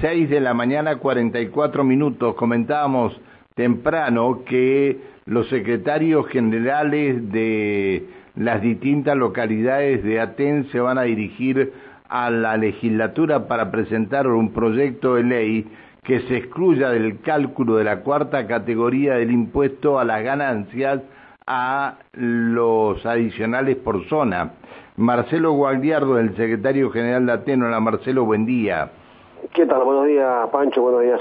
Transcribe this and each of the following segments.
6 de la mañana 44 minutos. Comentábamos temprano que los secretarios generales de las distintas localidades de Aten se van a dirigir a la legislatura para presentar un proyecto de ley que se excluya del cálculo de la cuarta categoría del impuesto a las ganancias a los adicionales por zona. Marcelo Gualdiardo, el secretario general de Aten. Hola Marcelo, buen día. ¿Qué tal? Buenos días, Pancho. Buenos días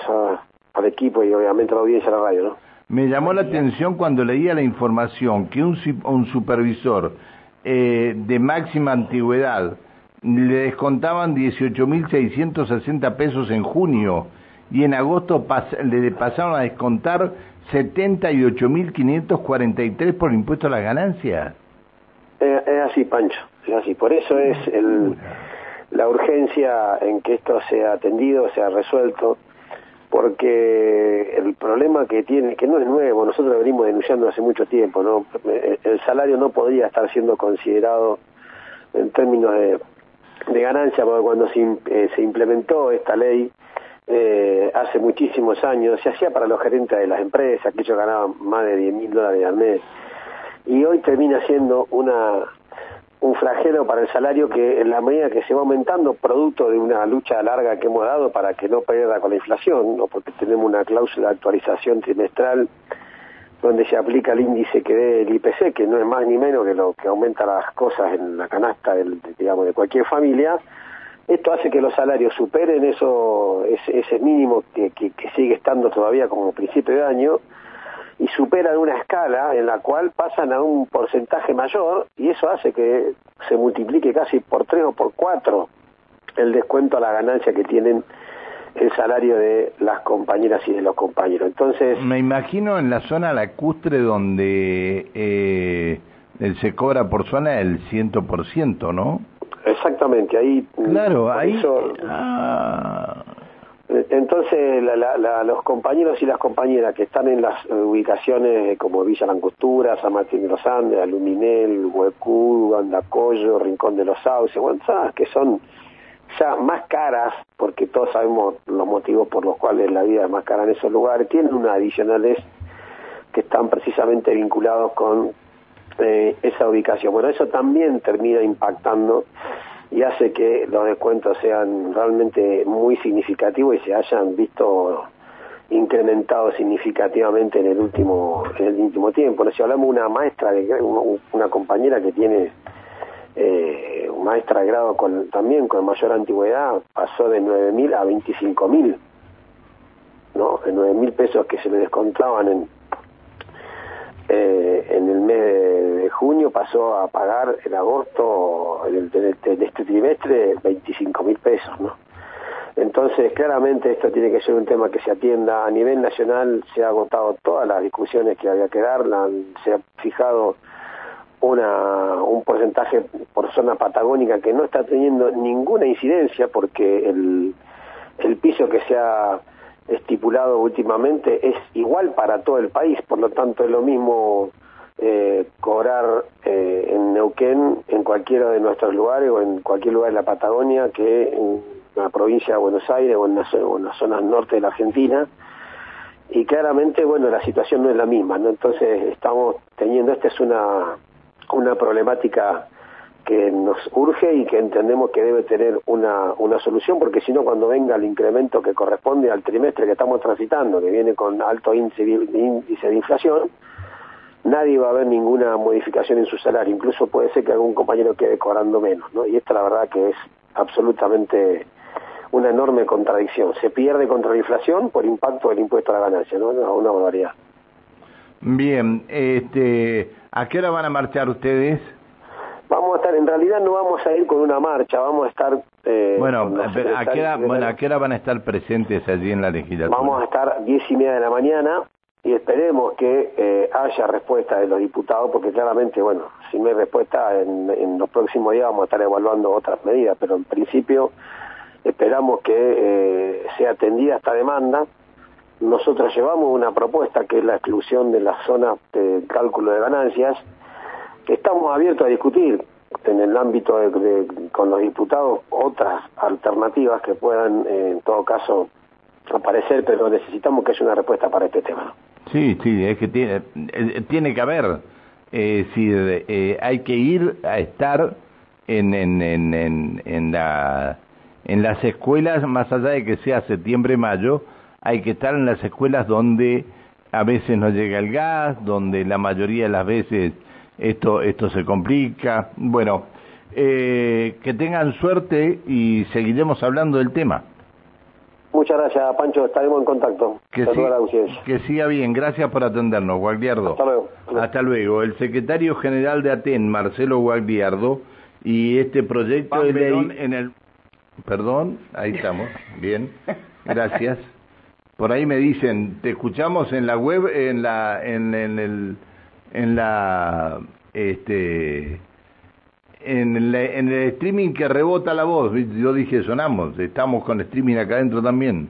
al equipo y obviamente a la audiencia de la radio, ¿no? Me llamó la atención cuando leía la información que un, un supervisor eh, de máxima antigüedad le descontaban 18.660 pesos en junio y en agosto le pasaron a descontar 78.543 por impuesto a la ganancia. es así, Pancho, es así. Por eso es el la urgencia en que esto sea atendido, sea resuelto, porque el problema que tiene, que no es nuevo, nosotros lo venimos denunciando hace mucho tiempo, ¿no? El salario no podría estar siendo considerado en términos de, ganancia, porque cuando se, eh, implementó esta ley eh, hace muchísimos años, se hacía para los gerentes de las empresas, aquellos ganaban más de 10 mil dólares al mes, y hoy termina siendo una un flagelo para el salario que en la medida que se va aumentando, producto de una lucha larga que hemos dado para que no pierda con la inflación, ¿no? porque tenemos una cláusula de actualización trimestral donde se aplica el índice que dé el IPC, que no es más ni menos que lo que aumenta las cosas en la canasta de cualquier familia, esto hace que los salarios superen eso, ese, ese mínimo que, que, que sigue estando todavía como principio de año, y superan una escala en la cual pasan a un porcentaje mayor y eso hace que se multiplique casi por tres o por cuatro el descuento a la ganancia que tienen el salario de las compañeras y de los compañeros. Entonces... Me imagino en la zona lacustre donde eh, se cobra por zona el ciento por ciento, ¿no? Exactamente, ahí... Claro, ahí... Ah. Entonces, los compañeros y las compañeras que están en las ubicaciones como Villa Langostura, San Martín de los Andes, Aluminel, Huecú, Andacoyo, Rincón de los Sauces, bueno, que son ya más caras, porque todos sabemos los motivos por los cuales la vida es más cara en esos lugares, tienen unas adicionales que están precisamente vinculados con eh, esa ubicación. Bueno, eso también termina impactando y hace que los descuentos sean realmente muy significativos y se hayan visto incrementados significativamente en el último en el último tiempo. Si hablamos de una maestra, de una compañera que tiene eh, maestra de grado con, también con mayor antigüedad, pasó de 9.000 a 25.000, ¿no? De 9.000 pesos que se le descontaban en, eh, en el mes de, junio pasó a pagar en agosto de, este trimestre 25 mil pesos, ¿no? Entonces, claramente esto tiene que ser un tema que se atienda a nivel nacional, se ha agotado todas las discusiones que había que dar, se ha fijado una, un porcentaje por zona patagónica que no está teniendo ninguna incidencia porque el, el piso que se ha estipulado últimamente es igual para todo el país, por lo tanto es lo mismo eh, cobrar eh, en Neuquén, en cualquiera de nuestros lugares o en cualquier lugar de la Patagonia que en la provincia de Buenos Aires o en, las, zonas norte de la Argentina. Y claramente, bueno, la situación no es la misma, ¿no? Entonces estamos teniendo, esta es una, una problemática que nos urge y que entendemos que debe tener una, una solución, porque si no, cuando venga el incremento que corresponde al trimestre que estamos transitando, que viene con alto índice, de inflación, nadie va a ver ninguna modificación en su salario. Incluso puede ser que algún compañero quede cobrando menos, ¿no? Y esta la verdad que es absolutamente una enorme contradicción. Se pierde contra la inflación por impacto del impuesto a la ganancia, ¿no? Una, una barbaridad. Bien, este, ¿a qué hora van a marchar ustedes? Vamos a estar, en realidad no vamos a ir con una marcha, vamos a estar... Eh, bueno, ¿a qué, hora, bueno, ¿a qué hora van a estar presentes allí en la legislatura? Vamos a estar diez y media de la mañana y esperemos que eh, haya respuesta de los diputados, porque claramente, bueno, si no hay respuesta, en, en, los próximos días vamos a estar evaluando otras medidas, pero en principio esperamos que eh, sea atendida esta demanda. Nosotros llevamos una propuesta que es la exclusión de las zonas de cálculo de ganancias, estamos abiertos a discutir, en el ámbito de, con los diputados otras alternativas que puedan en todo caso aparecer, pero necesitamos que haya una respuesta para este tema. Sí, sí, es que tiene, eh, tiene que haber, eh, si eh, hay que ir a estar en, en, en, en, la, en las escuelas, más allá de que sea septiembre-mayo, hay que estar en las escuelas donde a veces no llega el gas, donde la mayoría de las veces esto, esto se complica. Bueno, eh, que tengan suerte y seguiremos hablando del tema. Muchas gracias, Pancho. Estaremos en contacto. Que, que siga bien. Gracias por atendernos, Guagliardo. Hasta luego. Hasta luego. El secretario general de ATEN, Marcelo Guagliardo, y este proyecto de ley en el... Perdón, ahí estamos. Bien. Gracias. Por ahí me dicen, te escuchamos en la web, en la, en, en el, en la, este, en el, en el streaming que rebota la voz. Yo dije, sonamos, estamos con streaming acá adentro también.